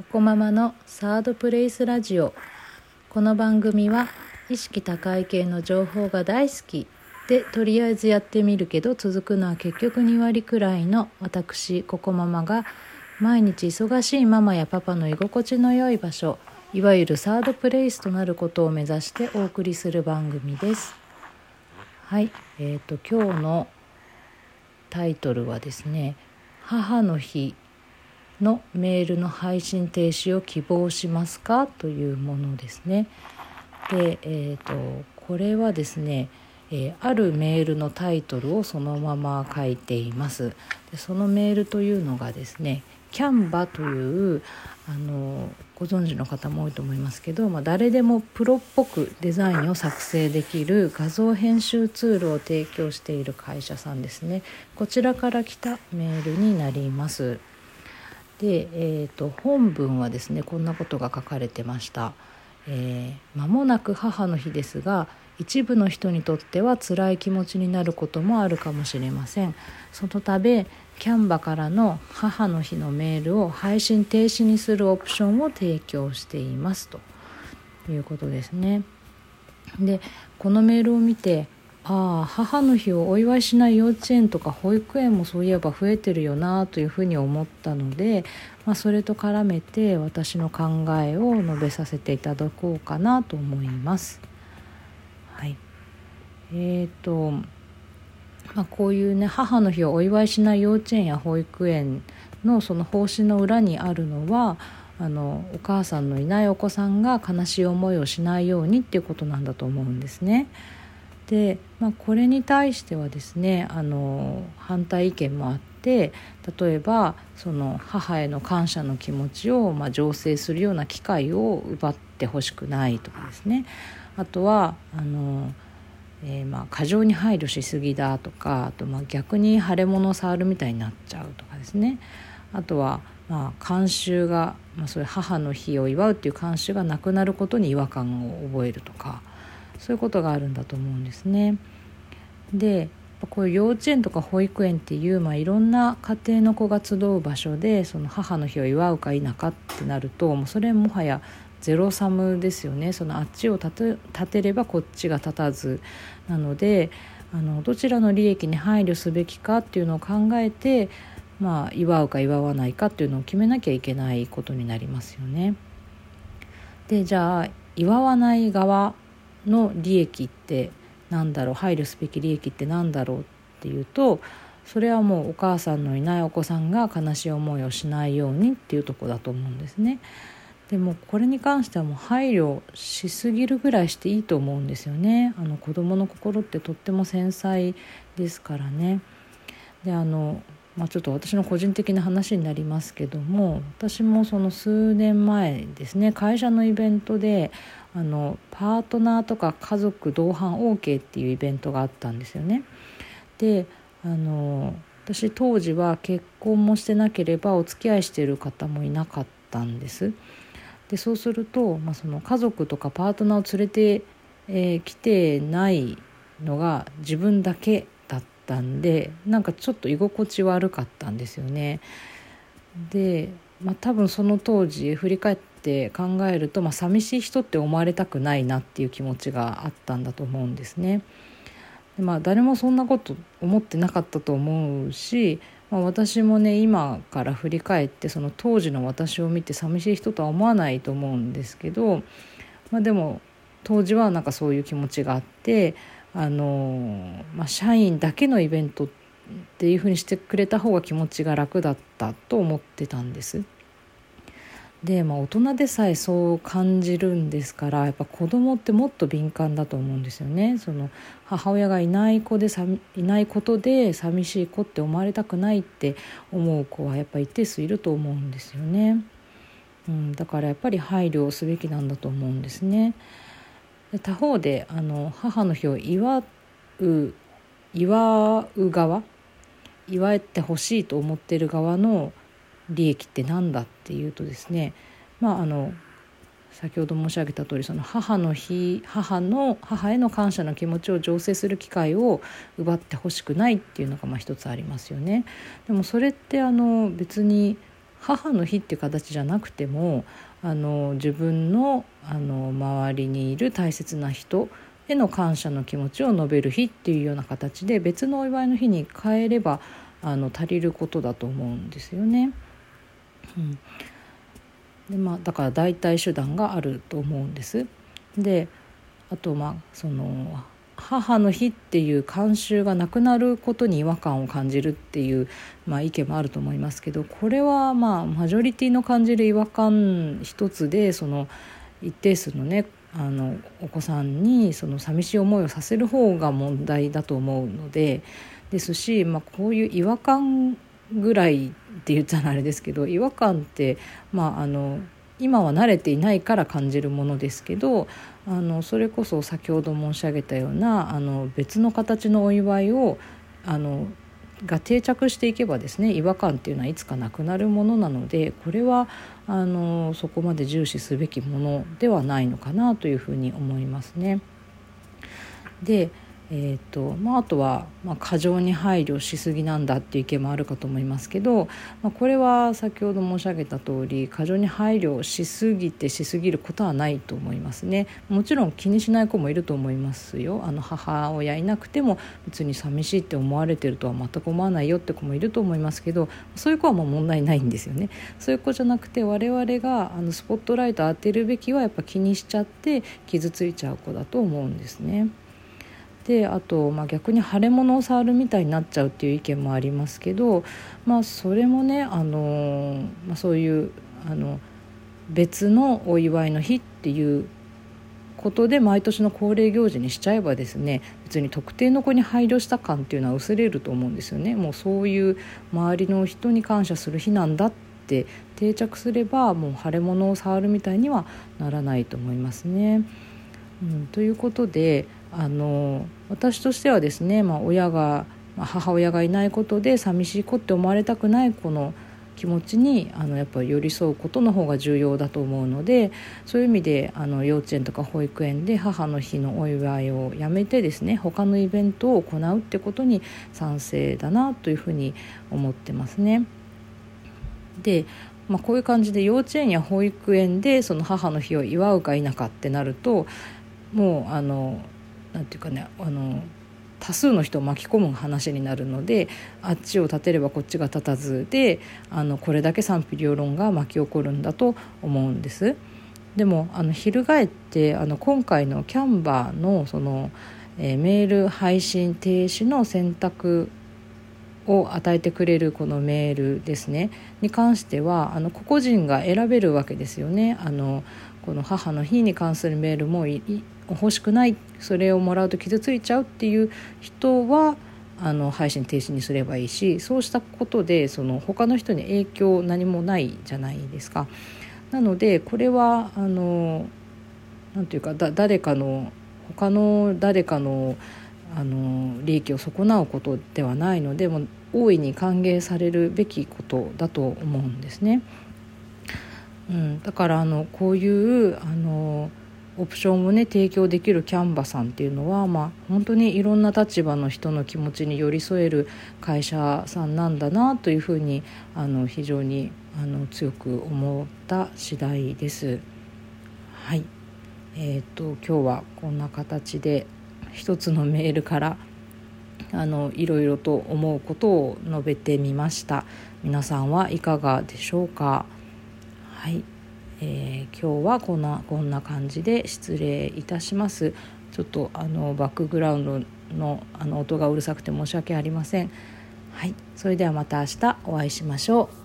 ココママのサードプレイスラジオ。この番組は意識高い系の情報が大好き。でとりあえずやってみるけど続くのは結局2割くらいの私ココママが毎日忙しいママやパパの居心地の良い場所いわゆるサードプレイスとなることを目指してお送りする番組です。はいえーと今日のタイトルはですね母の日のメールの配信停止を希望しますか？というものですね。で、えーと、これはですね、えー、あるメールのタイトルをそのまま書いています。でそのメールというのがですねキャンバというあのご存知の方も多いと思いますけど、まあ、誰でもプロっぽくデザインを作成できる画像編集ツールを提供している会社さんですねこちらから来たメールになります。で、えーと、本文はですねこんなことが書かれてました。えー、間もなく母の日ですが一部の人にとっては辛い気持ちになることもあるかもしれませんそのためキャンバからの母の日のメールを配信停止にするオプションを提供していますということですねでこのメールを見てああ母の日をお祝いしない幼稚園とか保育園もそういえば増えてるよなというふうに思ったので、まあ、それと絡めて私の考えを述べさせていただこうかなと思います。はい、えーとまあ、こういうね母の日をお祝いしない幼稚園や保育園のその方針の裏にあるのはあのお母さんのいないお子さんが悲しい思いをしないようにっていうことなんだと思うんですね。で、まあ、これに対してはですねあの反対意見もあって例えばその母への感謝の気持ちを、まあ、醸成するような機会を奪ってほしくないとかですねあとはあの、えー、まあ過剰に配慮しすぎだとかあとまあ逆に腫れ物を触るみたいになっちゃうとかですねあとはまあ慣習が、ま、そういう母の日を祝うっていう慣習がなくなることに違和感を覚えるとか。そういうことがあるんだと思うんですね。でこういう幼稚園とか保育園っていう、まあ、いろんな家庭の子が集う場所でその母の日を祝うか否かってなるともうそれもはやゼロサムですよねそのあっちを立て立てればこっちが立たずなのであのどちらの利益に配慮すべきかっていうのを考えて、まあ、祝うか祝わないかっていうのを決めなきゃいけないことになりますよね。でじゃあ祝わない側の利益って何だろう配慮すべき利益って何だろうっていうとそれはもうお母さんのいないお子さんが悲しい思いをしないようにっていうとこだと思うんですね。でもこれに関してはもう配慮しすぎるぐらいしていいと思うんですよね。あの子供の心ってとっても繊細ですからね。であのまあ、ちょっと私の個人的な話になりますけども私もその数年前ですね会社のイベントであのパートナーとか家族同伴 OK っていうイベントがあったんですよね。であの私当時は結婚もしてなければお付き合いしている方もいなかったんです。でそうすると、まあ、その家族とかパートナーを連れて、えー、来てないのが自分だけったんでなんかちょっと居心地悪かったんですよね。で、まあ、多分その当時振り返って考えると、まあ、寂しい人って思われたくないなっていう気持ちがあったんだと思うんですね。でまあ、誰もそんなこと思ってなかったと思うし、まあ、私もね今から振り返ってその当時の私を見て寂しい人とは思わないと思うんですけど、まあ、でも当時はなんかそういう気持ちがあってあの、まあ、社員だけのイベントっていうふうにしてくれた方が気持ちが楽だったと思ってたんです。で、まあ、大人でさえそう感じるんですからやっぱ子供ってもっと敏感だと思うんですよね。その母親がいない子でさいないことで寂しい子って思われたくないって思う子はやっぱ一定数いると思うんですよね。うん、だからやっぱり配慮をすべきなんだと思うんですね。で他方であの母の日を祝う祝う側祝ってほしいと思ってる側の利益って何だっていうとですねまああの先ほど申し上げた通りその母の日母の母への感謝の気持ちを醸成する機会を奪ってほしくないっていうのがまあ一つありますよね。でもそれってあの別に母の日っていう形じゃなくてもあの自分のあの周りにいる大切な人への感謝の気持ちを述べる日っていうような形で別のお祝いの日に変えればあの足りることだと思うんですよね。うんでまあ、だから代替手段があると思うんです。であとまあその母の日っていう慣習がなくなることに違和感を感じるっていう、まあ、意見もあると思いますけどこれはまあマジョリティの感じる違和感一つでその一定数のねあのお子さんにその寂しい思いをさせる方が問題だと思うのでですし、まあ、こういう違和感ぐらいって言ったらあれですけど違和感って、まあ、あの今は慣れていないから感じるものですけどあのそれこそ先ほど申し上げたようなあの別の形のお祝いをあのが定着していけばですね違和感っていうのはいつかなくなるものなのでこれはあのそこまで重視すべきものではないのかなというふうに思いますね。でえーとまあ、あとは、まあ、過剰に配慮しすぎなんだっていう意見もあるかと思いますけど、まあ、これは先ほど申し上げた通り過剰に配慮しすぎてしすぎることはないと思いますね。もちろん気にしない子もいると思いますよ。あの母親いなくても別に寂しいって思われてるとは全く思わないよって子もいると思いますけどそういう子はもう問題ないんですよね。そういう子じゃなくて我々があのスポットライト当てるべきはやっぱ気にしちゃって傷ついちゃう子だと思うんですね。であと、まあ、逆に腫れ物を触るみたいになっちゃうっていう意見もありますけど、まあ、それもね、あのまあ、そういうあの別のお祝いの日っていうことで毎年の恒例行事にしちゃえばですね別に特定の子に配慮した感っていうのは薄れると思うんですよね。もうそういう周りの人に感謝する日なんだって定着すればもう腫れ物を触るみたいにはならないと思いますね。うん、ということであの私としてはですね、まあ、親が、母親がいないことで寂しい子って思われたくない子の気持ちにあのやっぱり寄り添うことの方が重要だと思うのでそういう意味であの幼稚園とか保育園で母の日のお祝いをやめてですね他のイベントを行うってことに賛成だなというふうに思ってますね。でまあ、こういう感じで幼稚園や保育園でその母の日を祝うか否かってなるともうあのなんていうかねあの多数の人を巻き込む話になるのであっちを立てればこっちが立たずであのこれだけ賛否両論が巻き起こるんだと思うんです。でもあの翻ってあの今回のキャンバーのその、えー、メール配信停止の選択を与えてくれるこのメールですねに関してはあの個々人が選べるわけですよね。あのこの母の日に関するメールも欲しくないそれをもらうと傷ついちゃうっていう人はあの配信停止にすればいいしそうしたことでその他の人に影響何もないじゃないですか。なのでこれはあのなんていうかだ誰かの他の誰かのあの利益を損なうことではないのでも大いに歓迎されるべきことだと思うんですね。うん、だからあのこういうあのオプションをね提供できるキャンバさんっていうのは、まあ、本当にいろんな立場の人の気持ちに寄り添える会社さんなんだなというふうにあの非常にあの強く思った次第です。はい。えーと、今日はこんな形で一つのメールからあのいろいろと思うことを述べてみました。皆さんはいかがでしょうか？はい。えー、今日はこんなこんな感じで失礼いたします。ちょっとあのバックグラウンドのあの音がうるさくて申し訳ありません。はい。それではまた明日お会いしましょう。